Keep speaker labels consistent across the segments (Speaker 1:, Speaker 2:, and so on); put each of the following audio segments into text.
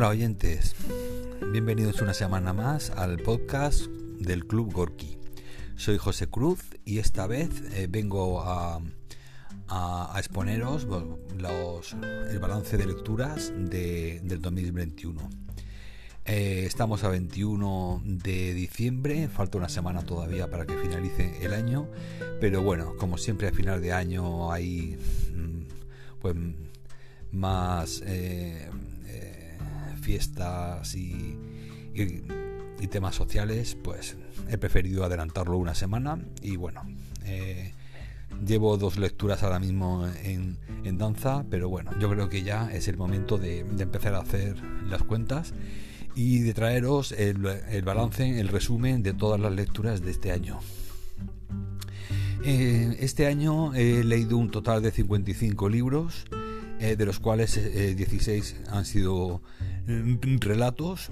Speaker 1: Hola oyentes, bienvenidos una semana más al podcast del Club Gorky. Soy José Cruz y esta vez eh, vengo a, exponeros los, el balance de lecturas de, del 2021. Eh, estamos a 21 de diciembre, falta una semana todavía para que finalice el año, pero bueno, como siempre a final de año hay mm, pues más eh, fiestas y, temas sociales, pues he preferido adelantarlo una semana y bueno, eh, llevo dos lecturas ahora mismo en, danza, pero bueno, yo creo que ya es el momento de, empezar a hacer las cuentas y de traeros el, balance, el resumen de todas las lecturas de este año. Eh, este año he leído un total de 55 libros, eh, de los cuales 16 han sido relatos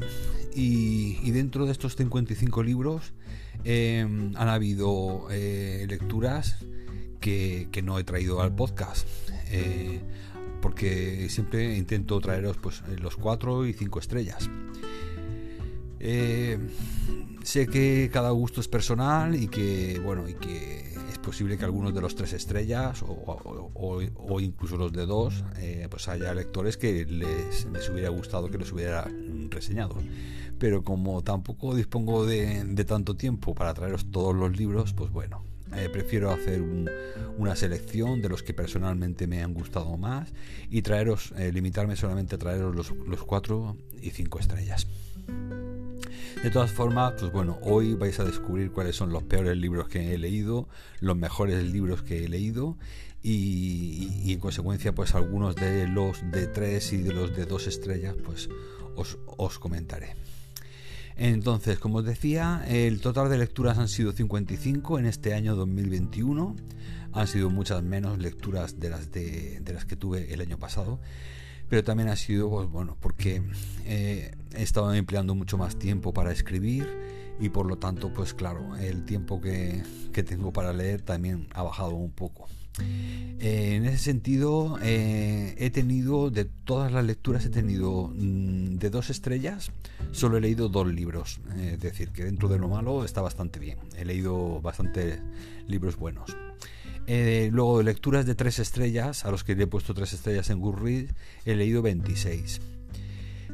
Speaker 1: y, dentro de estos 55 libros em, han habido eh, lecturas que, no he traído al podcast eh, porque siempre intento traeros pues los 4 y 5 estrellas. Eh, sé que cada gusto es personal y que bueno y que posible que algunos de los tres estrellas o, incluso los de dos, eh, pues haya lectores que les, hubiera gustado que los hubiera reseñado. Pero como tampoco dispongo de, tanto tiempo para traeros todos los libros, pues bueno, eh, prefiero hacer una selección de los que personalmente me han gustado más y traeros, eh, limitarme solamente a traeros los cuatro y cinco estrellas. De todas formas, pues bueno, hoy vais a descubrir cuáles son los peores libros que he leído, los mejores libros que he leído y, en consecuencia pues algunos de los de tres y de los de dos estrellas pues os, os comentaré. Entonces, como os decía, el total de lecturas han sido 55 en este año 2021. Han sido muchas menos lecturas de las, de, de las que tuve el año pasado pero también ha sido pues, bueno porque eh, he estado empleando mucho más tiempo para escribir y por lo tanto pues claro el tiempo que, tengo para leer también ha bajado un poco. Eh, en ese sentido eh, he tenido de todas las lecturas he tenido mm, de dos estrellas solo he leído dos libros. Es decir que dentro de lo malo está bastante bien. He leído bastante libros buenos. Eh, luego, lecturas de tres estrellas, a los que le he puesto tres estrellas en Goodreads, he leído 26.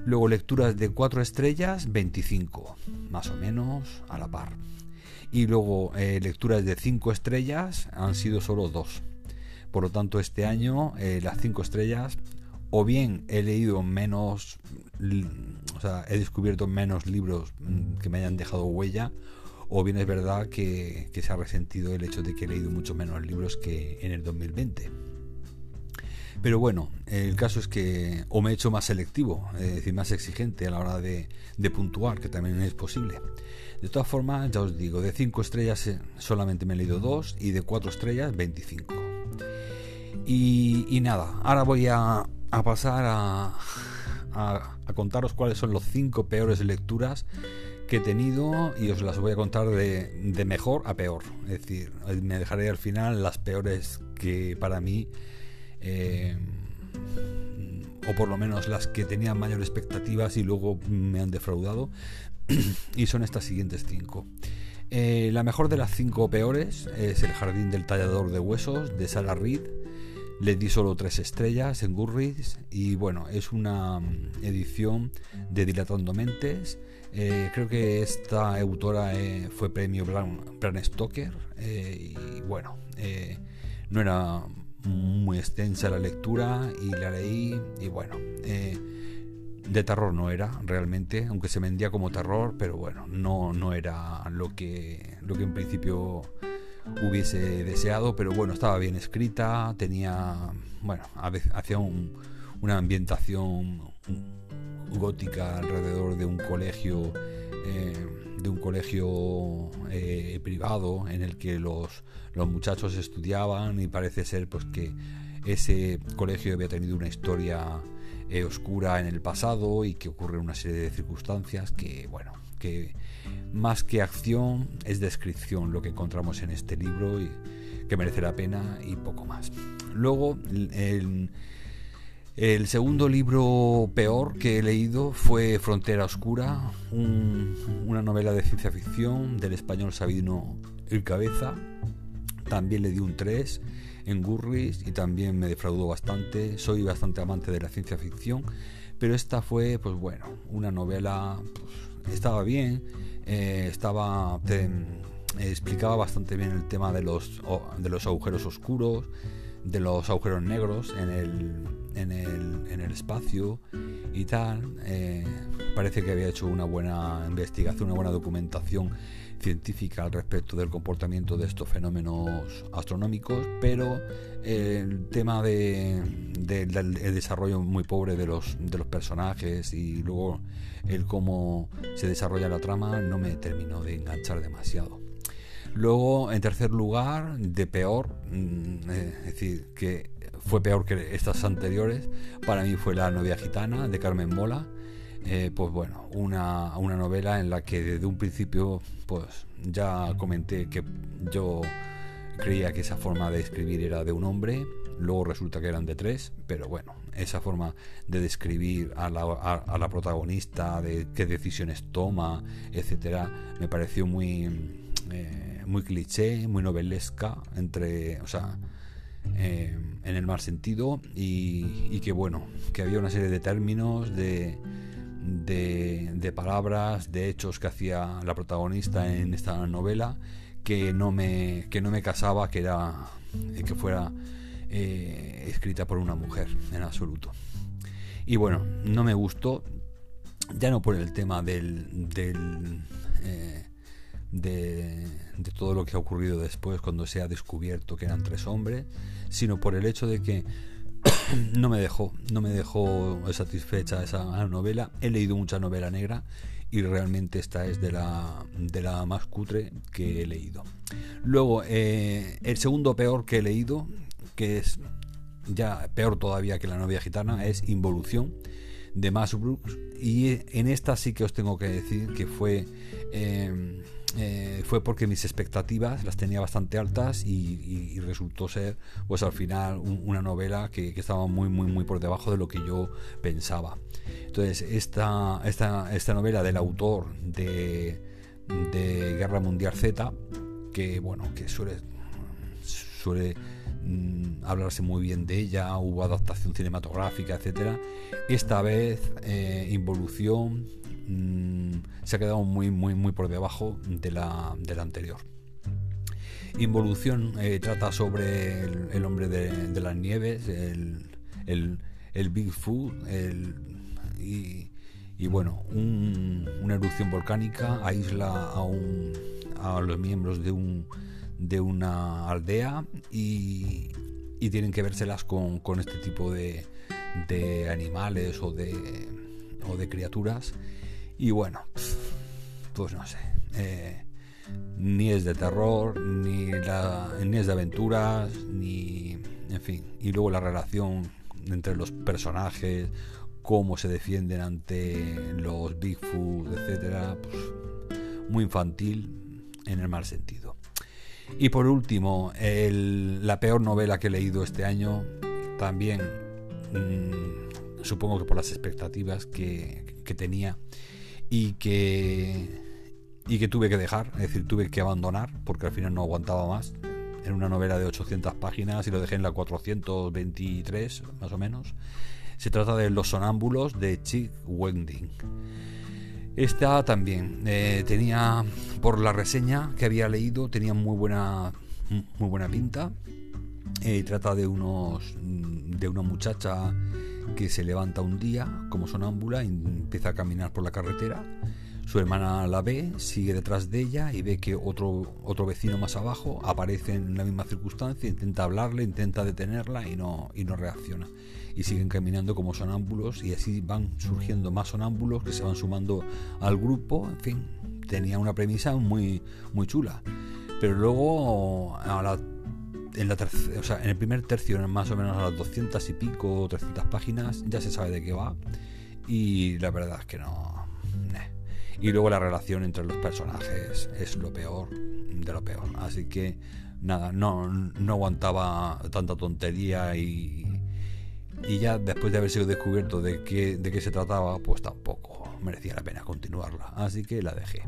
Speaker 1: Luego, lecturas de cuatro estrellas, 25, más o menos a la par. Y luego, eh, lecturas de cinco estrellas han sido solo dos. Por lo tanto, este año, eh, las cinco estrellas, o bien he leído menos, o sea, he descubierto menos libros mm, que me hayan dejado huella, o bien es verdad que, se ha resentido el hecho de que he leído mucho menos libros que en el 2020. Pero bueno, el caso es que o me he hecho más selectivo, es decir, más exigente a la hora de, puntuar, que también es posible. De todas formas, ya os digo, de 5 estrellas eh, solamente me he leído 2 y de 4 estrellas 25. Y, nada, ahora voy a, pasar a, a, contaros cuáles son los 5 peores lecturas que he tenido y os las voy a contar de, mejor a peor. Es decir, me dejaré al final las peores que para mí, eh, o por lo menos las que tenían mayor expectativas y luego me han defraudado. y son estas siguientes cinco. Eh, la mejor de las cinco peores es El Jardín del Tallador de Huesos de Sarah Reed. Le di solo tres estrellas en Goodreads y bueno, es una edición de Dilatando Mentes eh, creo que esta autora fue premio Bram, Stoker eh, y bueno, no era muy extensa la lectura y la leí y bueno, de terror no era realmente, aunque se vendía como terror, pero bueno, no, no era lo que, lo que en principio hubiese deseado, pero bueno, estaba bien escrita, tenía, bueno, hacía una ambientación gótica alrededor de un colegio eh, de un colegio eh, privado en el que los, los muchachos estudiaban y parece ser pues que ese colegio había tenido una historia eh, oscura en el pasado y que ocurre una serie de circunstancias que bueno que más que acción es descripción lo que encontramos en este libro y que merece la pena y poco más. Luego el El segundo libro peor que he leído fue Frontera Oscura, una novela de ciencia ficción del español Sabino El Cabeza. También le di un 3 en Gurris y también me defraudó bastante. Soy bastante amante de la ciencia ficción, pero esta fue, pues bueno, una novela, pues, estaba bien, eh, estaba, explicaba bastante bien el tema de los, de los agujeros oscuros, de los agujeros negros en el, en el, en el espacio y tal. Eh, parece que había hecho una buena investigación, una buena documentación científica al respecto del comportamiento de estos fenómenos astronómicos, pero el tema de, del desarrollo muy pobre de los, de los personajes y luego el cómo se desarrolla la trama no me terminó de enganchar demasiado. Luego, en tercer lugar, de peor, mm, es decir, que fue peor que estas anteriores, para mí fue La novia gitana de Carmen Mola. Eh, pues bueno, una, una, novela en la que desde un principio pues ya comenté que yo creía que esa forma de escribir era de un hombre, luego resulta que eran de tres, pero bueno, esa forma de describir a la, a la protagonista, de qué decisiones toma, etcétera, me pareció muy eh, muy cliché, muy novelesca, entre, o sea, eh, en el mal sentido, y, que bueno, que había una serie de términos, de, de, palabras, de hechos que hacía la protagonista en esta novela que no me, que no me casaba que era que fuera eh, escrita por una mujer en absoluto. Y bueno, no me gustó, ya no por el tema del, del de, todo lo que ha ocurrido después cuando se ha descubierto que eran tres hombres, sino por el hecho de que no me dejó, no me dejó satisfecha esa novela. He leído mucha novela negra y realmente esta es de la, de la más cutre que he leído. Luego, eh, el segundo peor que he leído, que es ya peor todavía que la novia gitana, es Involución de Max Brooks. Y en esta sí que os tengo que decir que fue... Eh, eh, fue porque mis expectativas las tenía bastante altas y, resultó ser pues al final una novela que, estaba muy muy muy por debajo de lo que yo pensaba. Entonces esta, esta, esta novela del autor de, Guerra Mundial Z que bueno que suele suele mm, hablarse muy bien de ella hubo adaptación cinematográfica etcétera esta vez eh, Involución Mm, se ha quedado muy, muy, muy por debajo de la, anterior. Involución eh, trata sobre el, hombre de, las nieves, el, el, Bigfoot, y, bueno, una erupción volcánica aísla a, a los miembros de, un, de una aldea y, y tienen que vérselas con, con este tipo de, de animales o de, o de criaturas y bueno, pues no sé. Eh, ni es de terror, ni, ni es de aventuras, ni. En fin. Y luego la relación entre los personajes, cómo se defienden ante los Bigfoot, etcétera, pues muy infantil en el mal sentido. Y por último, la peor novela que he leído este año, también mm, supongo que por las expectativas que tenía, y que, y que tuve que dejar, es decir, tuve que abandonar porque al final no aguantaba más. Era una novela de 800 páginas y lo dejé en la 423, más o menos. Se trata de Los sonámbulos de Chick Wending. Esta también eh, tenía, por la reseña que había leído, tenía muy buena, muy buena pinta. Eh, trata de unos, de una muchacha que se levanta un día como sonámbula y empieza a caminar por la carretera. Su hermana la ve, sigue detrás de ella y ve que otro, otro vecino más abajo aparece en la misma circunstancia, intenta hablarle, intenta detenerla y no, y no reacciona. Y siguen caminando como sonámbulos y así van surgiendo más sonámbulos que se van sumando al grupo. En fin, tenía una premisa muy, muy chula. Pero luego a la en, la o sea, en el primer tercio, más o menos a las 200 y pico, 300 páginas, ya se sabe de qué va. Y la verdad es que no. Y luego la relación entre los personajes es lo peor de lo peor. Así que nada, no, no aguantaba tanta tontería y, y ya después de haber sido descubierto de qué, de qué se trataba, pues tampoco merecía la pena continuarla. Así que la dejé.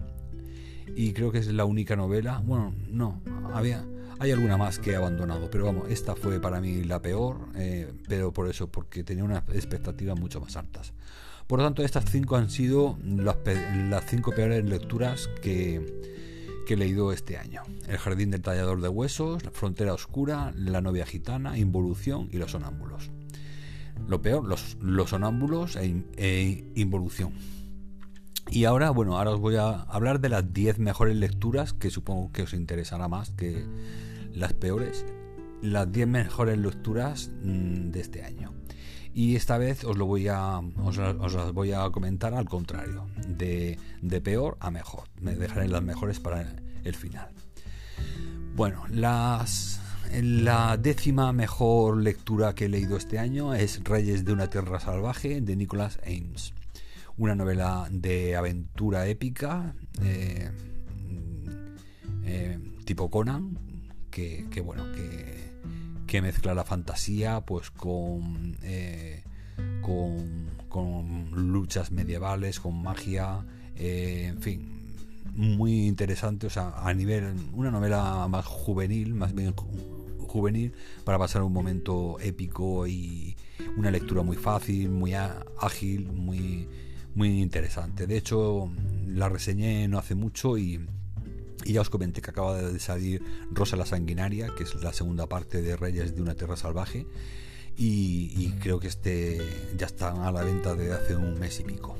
Speaker 1: Y creo que es la única novela. Bueno, no, había. Hay alguna más que he abandonado, pero vamos, esta fue para mí la peor, eh, pero por eso, porque tenía unas expectativas mucho más altas. Por lo tanto, estas cinco han sido las, cinco peores lecturas que, que he leído este año. El jardín del tallador de huesos, La frontera oscura, La novia gitana, Involución y Los sonámbulos. Lo peor, los, los sonámbulos e, e, involución. Y ahora, bueno, ahora os voy a hablar de las 10 mejores lecturas que supongo que os interesará más que las peores. Las 10 mejores lecturas mm, de este año. Y esta vez os lo voy a os, las voy a comentar al contrario, de, de peor a mejor. Me dejaré las mejores para el final. Bueno, las la décima mejor lectura que he leído este año es Reyes de una Tierra Salvaje de Nicholas Ames. Una novela de aventura épica, eh, eh, tipo Conan, que, bueno, que, mezcla la fantasía pues con, eh, con, con, luchas medievales, con magia, en fin, muy interesante, o sea, a nivel, una novela más juvenil, más bien juvenil, para pasar un momento épico y una lectura muy fácil, muy ágil, muy, muy interesante. De hecho, la reseñé no hace mucho y, ya os comenté que acaba de salir Rosa la Sanguinaria, que es la segunda parte de Reyes de una Tierra Salvaje. Y, creo que este ya está a la venta desde hace un mes y pico.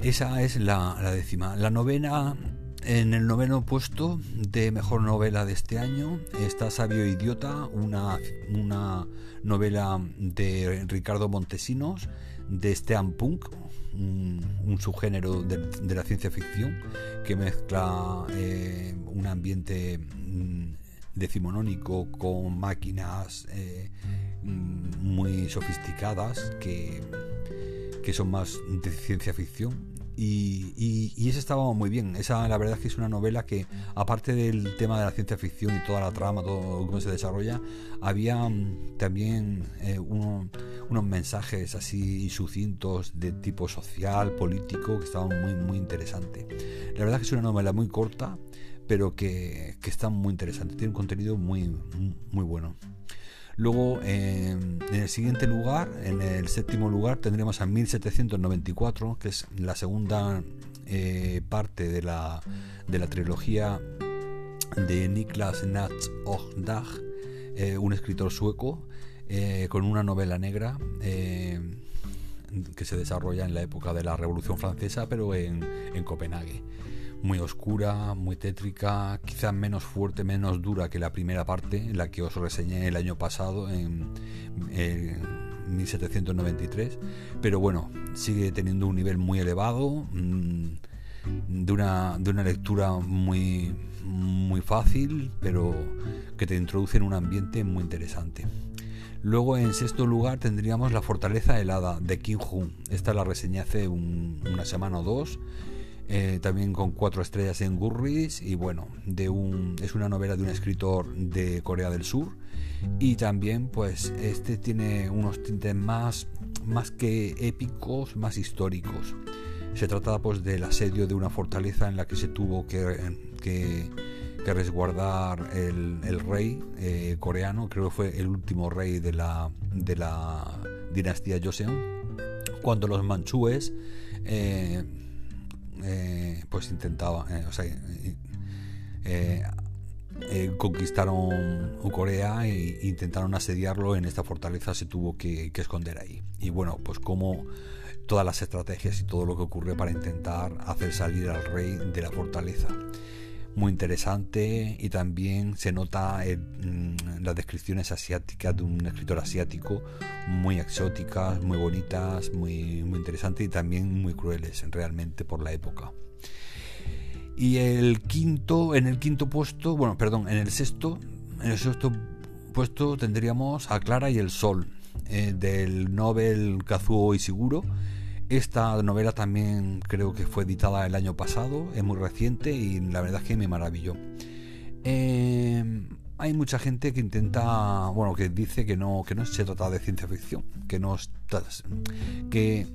Speaker 1: Esa es la, la décima. La novena en el noveno puesto de mejor novela de este año está Sabio Idiota, una, una novela de Ricardo Montesinos, de Steampunk, un, un subgénero de, la ciencia ficción que mezcla eh, un ambiente mm, decimonónico con máquinas eh, mm, muy sofisticadas que, que son más de ciencia ficción y, ese estaba muy bien. Esa, la verdad es que es una novela que, aparte del tema de la ciencia ficción y toda la trama, todo cómo se desarrolla, había mm, también eh, unos mensajes así sucintos de tipo social, político, que estaban muy, muy interesantes. La verdad es que es una novela muy corta, pero que, que está muy interesante. Tiene un contenido muy, muy bueno. Luego, en el siguiente lugar, en el séptimo lugar, tendremos a 1794, que es la segunda eh, parte de la, de la trilogía de Niklas Nats Ogdag, eh, un escritor sueco, eh, con una novela negra que se desarrolla en la época de la Revolución Francesa, pero en, en Copenhague muy oscura, muy tétrica, quizás menos fuerte, menos dura que la primera parte, la que os reseñé el año pasado en, 1793, pero bueno, sigue teniendo un nivel muy elevado, mm, de una, de una lectura muy, muy fácil, pero que te introduce en un ambiente muy interesante. Luego en sexto lugar tendríamos La Fortaleza Helada de Kim Jung. Esta la reseñé hace una semana o dos eh, también con cuatro estrellas en Gurris y bueno, de un, es una novela de un escritor de Corea del Sur y también pues este tiene unos tintes más, más que épicos, más históricos. Se trata pues del asedio de una fortaleza en la que se tuvo que, resguardar el, rey eh, coreano, creo que fue el último rey de la, de la dinastía Joseon, cuando los manchúes eh, eh, pues intentaba, eh, o sea, conquistaron Corea e intentaron asediarlo. En esta fortaleza, se tuvo que, esconder ahí. Y bueno, pues como todas las estrategias y todo lo que ocurre para intentar hacer salir al rey de la fortaleza muy interesante y también se nota en, mm, las descripciones asiáticas de un escritor asiático muy exóticas, muy bonitas, muy, muy interesantes y también muy crueles realmente por la época. Y el quinto, en el quinto puesto, bueno, perdón, en el sexto, en el sexto puesto tendríamos a Clara y el Sol, eh, del Nobel Kazuo Ishiguro esta novela también creo que fue editada el año pasado, es muy reciente y la verdad es que me maravilló. Em, hay mucha gente que intenta, bueno, que dice que no, que no se trata de ciencia ficción, que no que,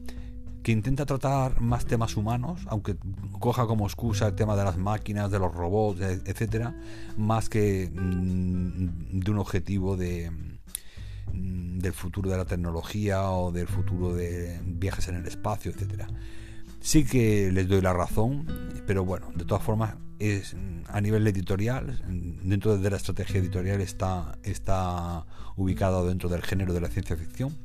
Speaker 1: que intenta tratar más temas humanos, aunque coja como excusa el tema de las máquinas, de los robots, etcétera, más que mm, de un objetivo de del futuro de la tecnología o del futuro de viajes en el espacio, etcétera. Sí que les doy la razón, pero bueno, de todas formas es a nivel editorial, dentro de la estrategia editorial está, está ubicado dentro del género de la ciencia ficción.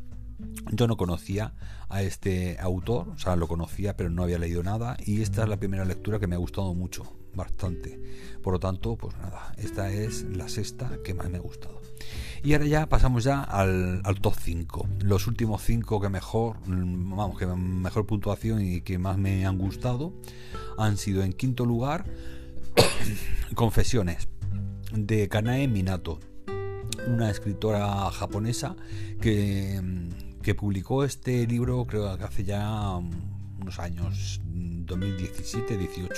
Speaker 1: Yo no conocía a este autor, o sea, lo conocía pero no había leído nada y esta es la primera lectura que me ha gustado mucho, bastante. Por lo tanto, pues nada, esta es la sexta que más me ha gustado. Y ahora ya pasamos ya al, top 5. Los últimos 5 que mejor, vamos, que mejor puntuación y que más me han gustado han sido en quinto lugar Confesiones de Kanae Minato, una escritora japonesa que, que publicó este libro creo que hace ya unos años 2017-18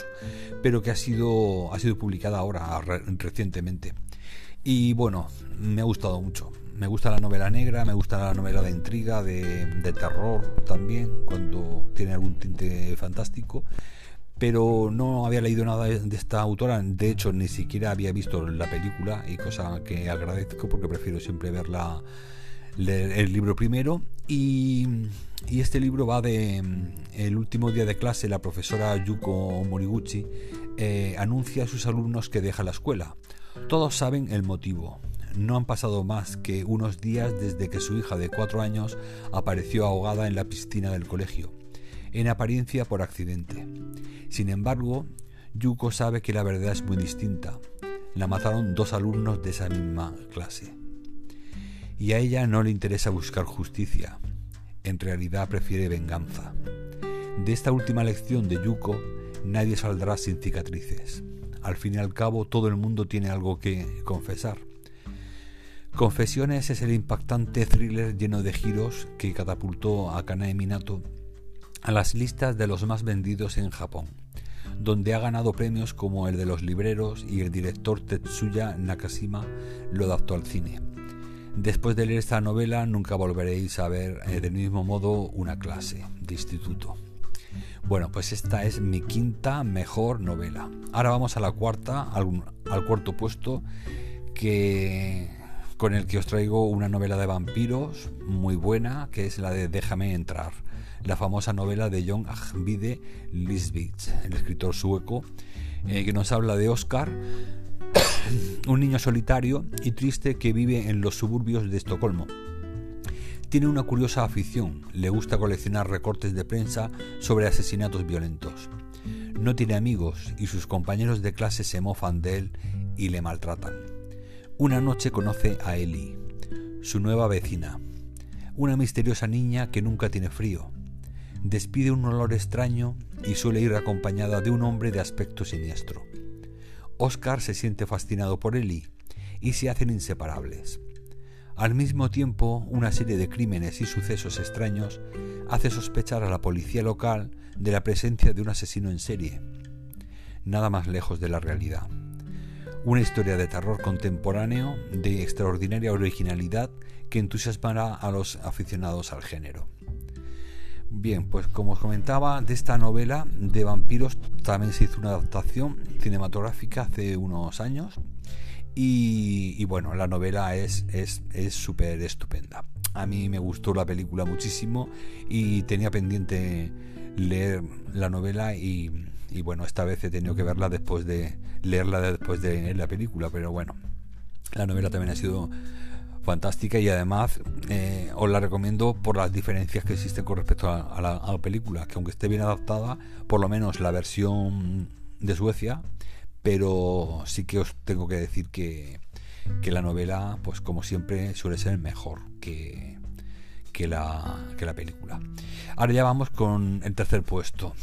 Speaker 1: pero que ha sido ha sido publicada ahora recientemente y bueno me ha gustado mucho. Me gusta la novela negra me gusta la novela de intriga de, terror también cuando tiene algún tinte fantástico. Pero no había leído nada de esta autora, de hecho ni siquiera había visto la película y cosa que agradezco porque prefiero siempre ver el libro primero. Y, este libro va de el último día de clase la profesora Yuko Moriguchi eh, anuncia a sus alumnos que deja la escuela. Todos saben el motivo. No han pasado más que unos días desde que su hija de cuatro años apareció ahogada en la piscina del colegio en apariencia por accidente. Sin embargo, Yuko sabe que la verdad es muy distinta. La mataron dos alumnos de esa misma clase. Y a ella no le interesa buscar justicia. En realidad prefiere venganza. De esta última lección de Yuko, nadie saldrá sin cicatrices. Al fin y al cabo, todo el mundo tiene algo que confesar. Confesiones es el impactante thriller lleno de giros que catapultó a Kanae Minato a las listas de los más vendidos en Japón, donde ha ganado premios como el de los libreros y el director Tetsuya Nakashima lo adaptó al cine. Después de leer esta novela nunca volveréis a ver eh, del mismo modo una clase de instituto. Bueno, pues esta es mi quinta mejor novela. Ahora vamos a la cuarta, al, cuarto puesto, que con el que os traigo una novela de vampiros muy buena, que es la de Déjame entrar la famosa novela de John Ajvide Lisbeth, el escritor sueco, eh, que nos habla de Oscar, un niño solitario y triste que vive en los suburbios de Estocolmo. Tiene una curiosa afición, le gusta coleccionar recortes de prensa sobre asesinatos violentos. No tiene amigos y sus compañeros de clase se mofan de él y le maltratan. Una noche conoce a Ellie, su nueva vecina, una misteriosa niña que nunca tiene frío, despide un olor extraño y suele ir acompañada de un hombre de aspecto siniestro. Oscar se siente fascinado por Ellie y se hacen inseparables. Al mismo tiempo, una serie de crímenes y sucesos extraños hace sospechar a la policía local de la presencia de un asesino en serie. Nada más lejos de la realidad. Una historia de terror contemporáneo de extraordinaria originalidad que entusiasmará a los aficionados al género. Bien, pues como os comentaba, de esta novela de vampiros también se hizo una adaptación cinematográfica hace unos años. Y, bueno, la novela es súper es, estupenda. A mí me gustó la película muchísimo y tenía pendiente leer la novela y, bueno, esta vez he tenido que verla después de leerla después de la película, pero bueno, la novela también ha sido fantástica y además eh, os la recomiendo por las diferencias que existen con respecto a, la, película, que aunque esté bien adaptada, por lo menos la versión de Suecia, pero sí que os tengo que decir que, que la novela, pues como siempre, suele ser mejor que, que, la, que la película. Ahora ya vamos con el tercer puesto.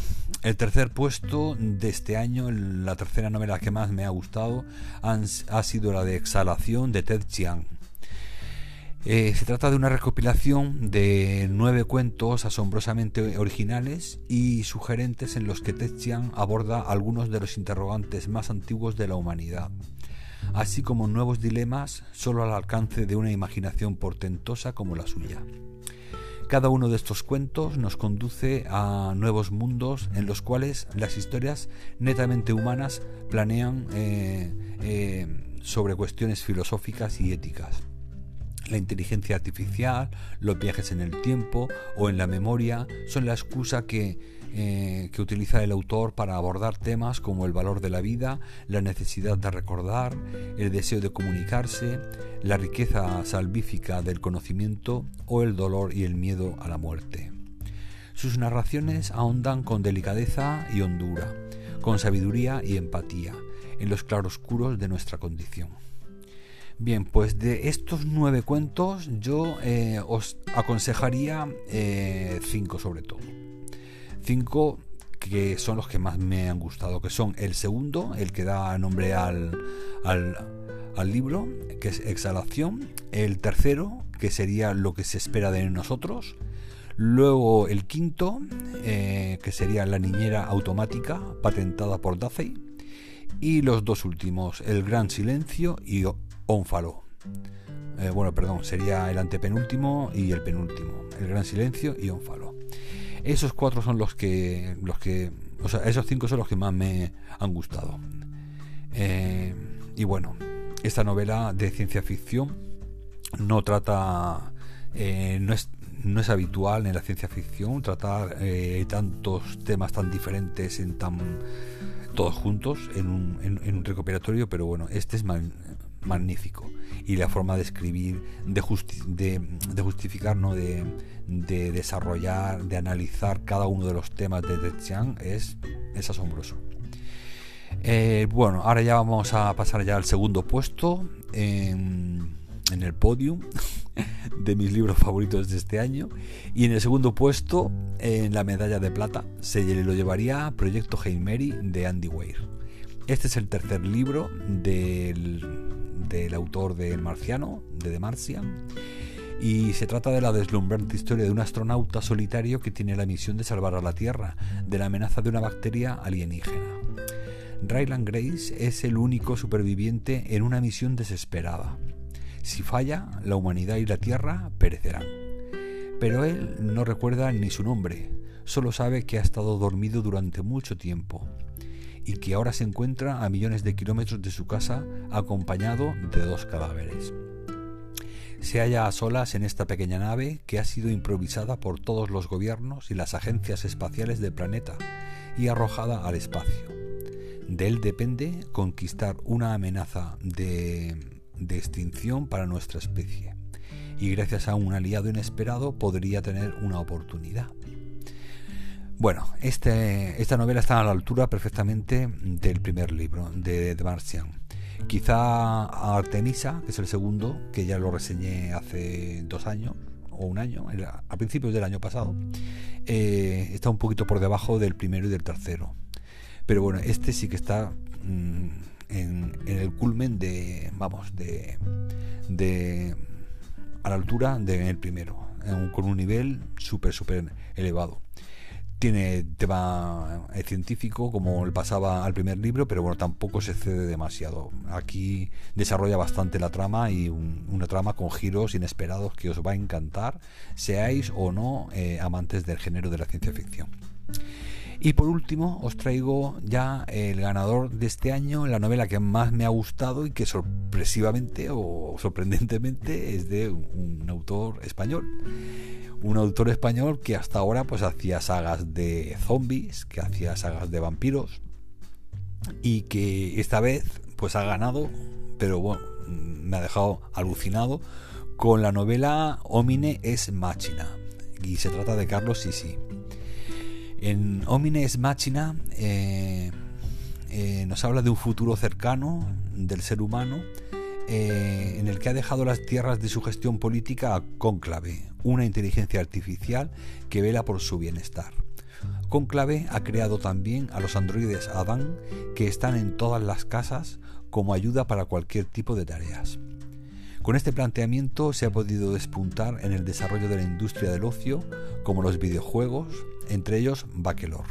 Speaker 1: El tercer puesto de este año, la tercera novela que más me ha gustado, ha sido la de Exhalación de Ted Chiang. Eh, se trata de una recopilación de nueve cuentos asombrosamente originales y sugerentes en los que Ted Chiang aborda algunos de los interrogantes más antiguos de la humanidad. así como nuevos dilemas solo al alcance de una imaginación portentosa como la suya. Cada uno de estos cuentos nos conduce a nuevos mundos en los cuales las historias netamente humanas planean eh, eh, sobre cuestiones filosóficas y éticas. La inteligencia artificial, los viajes en el tiempo o en la memoria son la excusa que, eh, que, utiliza el autor para abordar temas como el valor de la vida, la necesidad de recordar, el deseo de comunicarse, la riqueza salvífica del conocimiento o el dolor y el miedo a la muerte. Sus narraciones ahondan con delicadeza y hondura, con sabiduría y empatía en los claroscuros de nuestra condición. Bien, pues de estos nueve cuentos yo eh, os aconsejaría eh, cinco sobre todo. Cinco que son los que más me han gustado, que son el segundo, el que da nombre al, al, libro, que es Exhalación, el tercero, que sería lo que se espera de nosotros, luego el quinto, eh, que sería La niñera automática, patentada por Dacey, y los dos últimos, El Gran Silencio y Ónfalo. Eh, bueno, perdón, sería el antepenúltimo y el penúltimo. El Gran Silencio y Ónfalo. Esos cuatro son los que, los que, o sea, esos cinco son los que más me han gustado. Eh, y bueno, esta novela de ciencia ficción no trata, eh, no es no es habitual en la ciencia ficción tratar tantos temas tan diferentes en tan todos juntos en un, en, un recuperatorio pero bueno este es magnífico. Y la forma de escribir, de, justificar, ¿no? de, desarrollar, de analizar cada uno de los temas de Ted es, es asombroso. Eh, bueno, ahora ya vamos a pasar ya al segundo puesto en, el podium de mis libros favoritos de este año. Y en el segundo puesto, en la medalla de plata, se lo llevaría Proyecto Hail de Andy Weir. Este es el tercer libro del, del autor de El Marciano, de The Martian, y se trata de la deslumbrante historia de un astronauta solitario que tiene la misión de salvar a la Tierra de la amenaza de una bacteria alienígena. Ryland Grace es el único superviviente en una misión desesperada. Si falla, la humanidad y la Tierra perecerán. Pero él no recuerda ni su nombre, solo sabe que ha estado dormido durante mucho tiempo y que ahora se encuentra a millones de kilómetros de su casa acompañado de dos cadáveres. Se halla a solas en esta pequeña nave que ha sido improvisada por todos los gobiernos y las agencias espaciales del planeta y arrojada al espacio. De él depende conquistar una amenaza de, de extinción para nuestra especie y gracias a un aliado inesperado podría tener una oportunidad. Bueno, este, esta novela está a la altura perfectamente del primer libro, de The Martian. Quizá Artemisa, que es el segundo, que ya lo reseñé hace dos años o un año, a principios del año pasado, eh, está un poquito por debajo del primero y del tercero. Pero bueno, este sí que está mm, en, el culmen de, vamos, de, de a la altura del primero, con un nivel súper, súper elevado tiene tema eh, científico como le pasaba al primer libro, pero bueno, tampoco se cede demasiado. Aquí desarrolla bastante la trama y una trama con giros inesperados que os va a encantar, seáis o no eh, amantes del género de la ciencia ficción. Y por último, os traigo ya el ganador de este año, la novela que más me ha gustado y que sorpresivamente o sorprendentemente es de un autor español un autor español que hasta ahora pues hacía sagas de zombies, que hacía sagas de vampiros y que esta vez pues ha ganado, pero bueno, me ha dejado alucinado con la novela Homine es Machina y se trata de Carlos Sisi. En Homine es Machina eh, eh, nos habla de un futuro cercano del ser humano eh, en el que ha dejado las tierras de su gestión política a Cónclave, una inteligencia artificial que vela por su bienestar. Conclave ha creado también a los androides Adán que están en todas las casas como ayuda para cualquier tipo de tareas. Con este planteamiento se ha podido despuntar en el desarrollo de la industria del ocio, como los videojuegos, entre ellos Bakelor,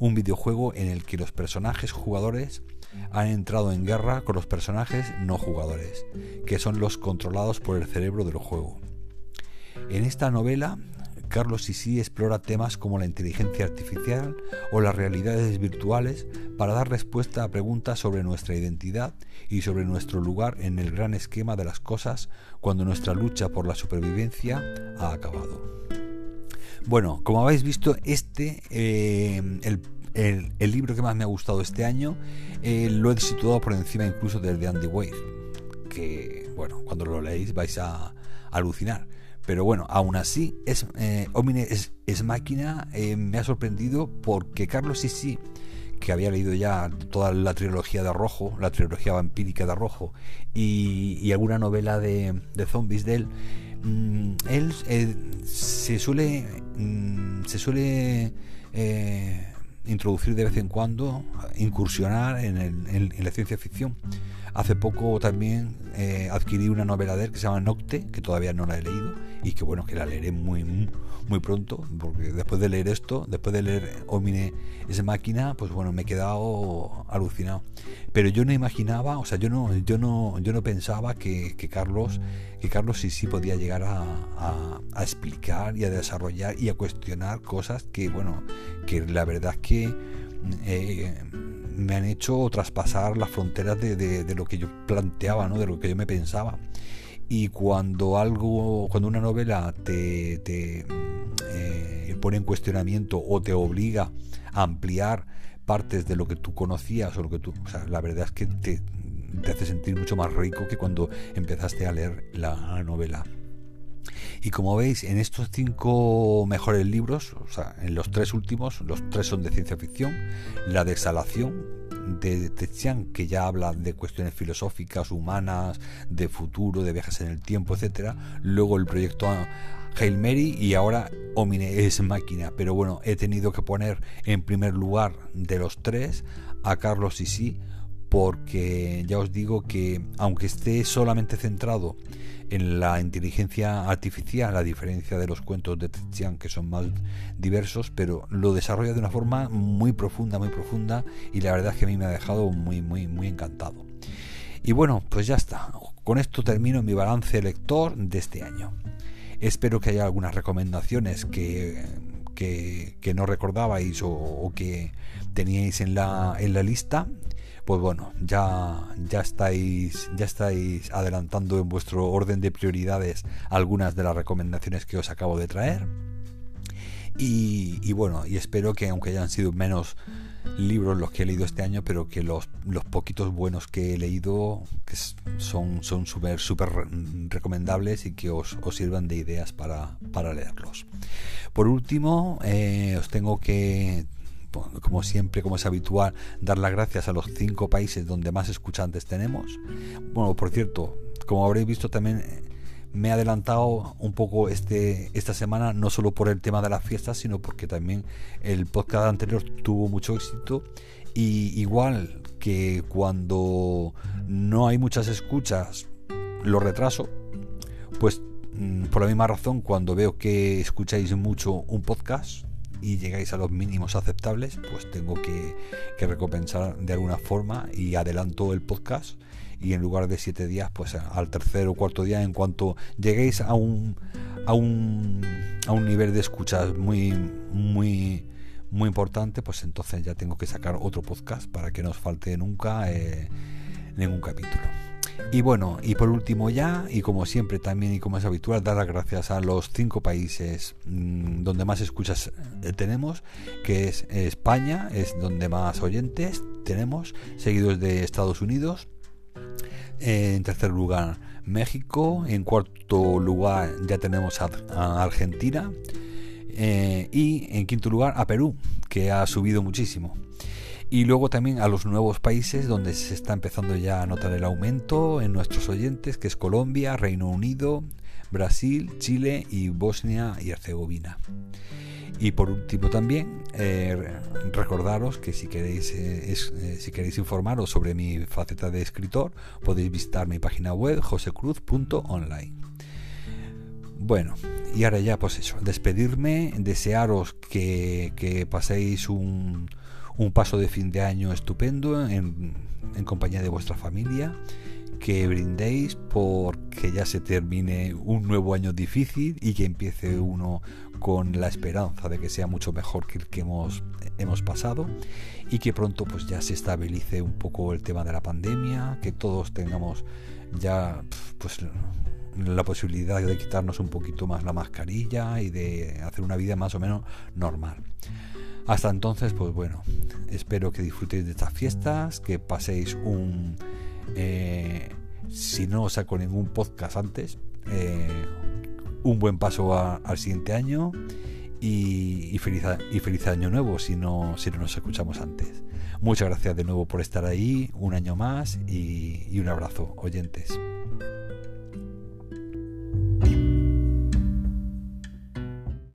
Speaker 1: un videojuego en el que los personajes jugadores han entrado en guerra con los personajes no jugadores, que son los controlados por el cerebro del juego. En esta novela, Carlos Sisi explora temas como la inteligencia artificial o las realidades virtuales para dar respuesta a preguntas sobre nuestra identidad y sobre nuestro lugar en el gran esquema de las cosas cuando nuestra lucha por la supervivencia ha acabado. Bueno, como habéis visto, este, eh, el, libro que más me ha gustado este año, eh, lo he situado por encima incluso del de Andy Wave, que, bueno, cuando lo leéis vais a alucinar. Pero bueno, aún así, es, eh, Omine es, máquina, me ha sorprendido porque Carlos sí que había leído ya toda la trilogía de Rojo, la trilogía vampírica de Rojo, y, alguna novela de, zombies de él, Mm, él eh, se suele, mm, se suele eh, introducir de vez en cuando, incursionar en, la ciencia ficción. Hace poco también eh, adquirí una novela de él que se llama Nocte, que todavía no la he leído y que bueno, que la leeré muy, muy pronto, porque después de leer esto, después de leer Omine esa máquina, pues bueno, me he quedado alucinado. Pero yo no imaginaba, o sea, yo no, yo no, yo no pensaba que, Carlos, que Carlos sí sí podía llegar a, explicar y a desarrollar y a cuestionar cosas que, bueno, que la verdad es que eh, me han hecho traspasar las fronteras de, lo que yo planteaba, ¿no? de lo que yo me pensaba y cuando algo cuando una novela te, te eh, pone en cuestionamiento o te obliga a ampliar partes de lo que tú conocías o lo que tú o sea, la verdad es que te hace sentir mucho más rico que cuando empezaste a leer la novela y como veis, en estos cinco mejores libros, o sea, en los tres últimos, los tres son de ciencia ficción, la de exhalación de Tetzian, que ya habla de cuestiones filosóficas, humanas, de futuro, de viajes en el tiempo, etcétera. Luego el proyecto Hail Mary y ahora Omine es máquina. Pero bueno, he tenido que poner en primer lugar de los tres a Carlos Sisi porque ya os digo que aunque esté solamente centrado en la inteligencia artificial, a diferencia de los cuentos de Tetzian que son más diversos, pero lo desarrolla de una forma muy profunda, muy profunda y la verdad es que a mí me ha dejado muy, muy, muy encantado. Y bueno, pues ya está. Con esto termino mi balance lector de este año. Espero que haya algunas recomendaciones que, que, no recordabais o, o, que teníais en la, en la lista pues bueno, ya, ya, estáis, ya estáis adelantando en vuestro orden de prioridades algunas de las recomendaciones que os acabo de traer. Y, bueno, y espero que aunque hayan sido menos libros los que he leído este año, pero que los, los poquitos buenos que he leído que son súper súper recomendables y que os, sirvan de ideas para, para leerlos. Por último, eh, os tengo que como siempre, como es habitual, dar las gracias a los cinco países donde más escuchantes tenemos. Bueno, por cierto, como habréis visto también me he adelantado un poco este, esta semana, no solo por el tema de las fiestas, sino porque también el podcast anterior tuvo mucho éxito. Y igual que cuando no hay muchas escuchas, lo retraso, pues mm, por la misma razón, cuando veo que escucháis mucho un podcast, y llegáis a los mínimos aceptables, pues tengo que, recompensar de alguna forma y adelanto el podcast y en lugar de siete días, pues al tercer o cuarto día, en cuanto lleguéis a un, a un, a un nivel de escuchas muy, muy, muy importante, pues entonces ya tengo que sacar otro podcast para que no os falte nunca eh, ningún capítulo. Y bueno, y por último ya, y como siempre también y como es habitual, dar las gracias a los cinco países mm, donde más escuchas eh, tenemos, que es España, es donde más oyentes tenemos, seguidos de Estados Unidos. en tercer lugar, México. En cuarto lugar ya tenemos a, Argentina. Eh, y en quinto lugar a Perú, que ha subido muchísimo y luego también a los nuevos países donde se está empezando ya a notar el aumento en nuestros oyentes, que es Colombia, Reino Unido, Brasil, Chile y Bosnia y Herzegovina. Y por último también eh, recordaros que si queréis, eh, eh, si queréis informaros sobre mi faceta de escritor podéis visitar mi página web josecruz.online. Bueno, y ahora ya pues eso, despedirme, desearos que, que paséis un, un paso de fin de año estupendo en, en compañía de vuestra familia que brindéis porque ya se termine un nuevo año difícil y que empiece uno con la esperanza de que sea mucho mejor que el que hemos, hemos pasado y que pronto pues ya se estabilice un poco el tema de la pandemia, que todos tengamos ya pues la posibilidad de quitarnos un poquito más la mascarilla y de hacer una vida más o menos normal. Hasta entonces, pues bueno, espero que disfrutéis de estas fiestas, que paséis un... Eh, si no os saco ningún podcast antes, eh, un buen paso al siguiente año y, feliz, y feliz año nuevo si no, si no nos escuchamos antes. Muchas gracias de nuevo por estar ahí, un año más y, y un abrazo, oyentes.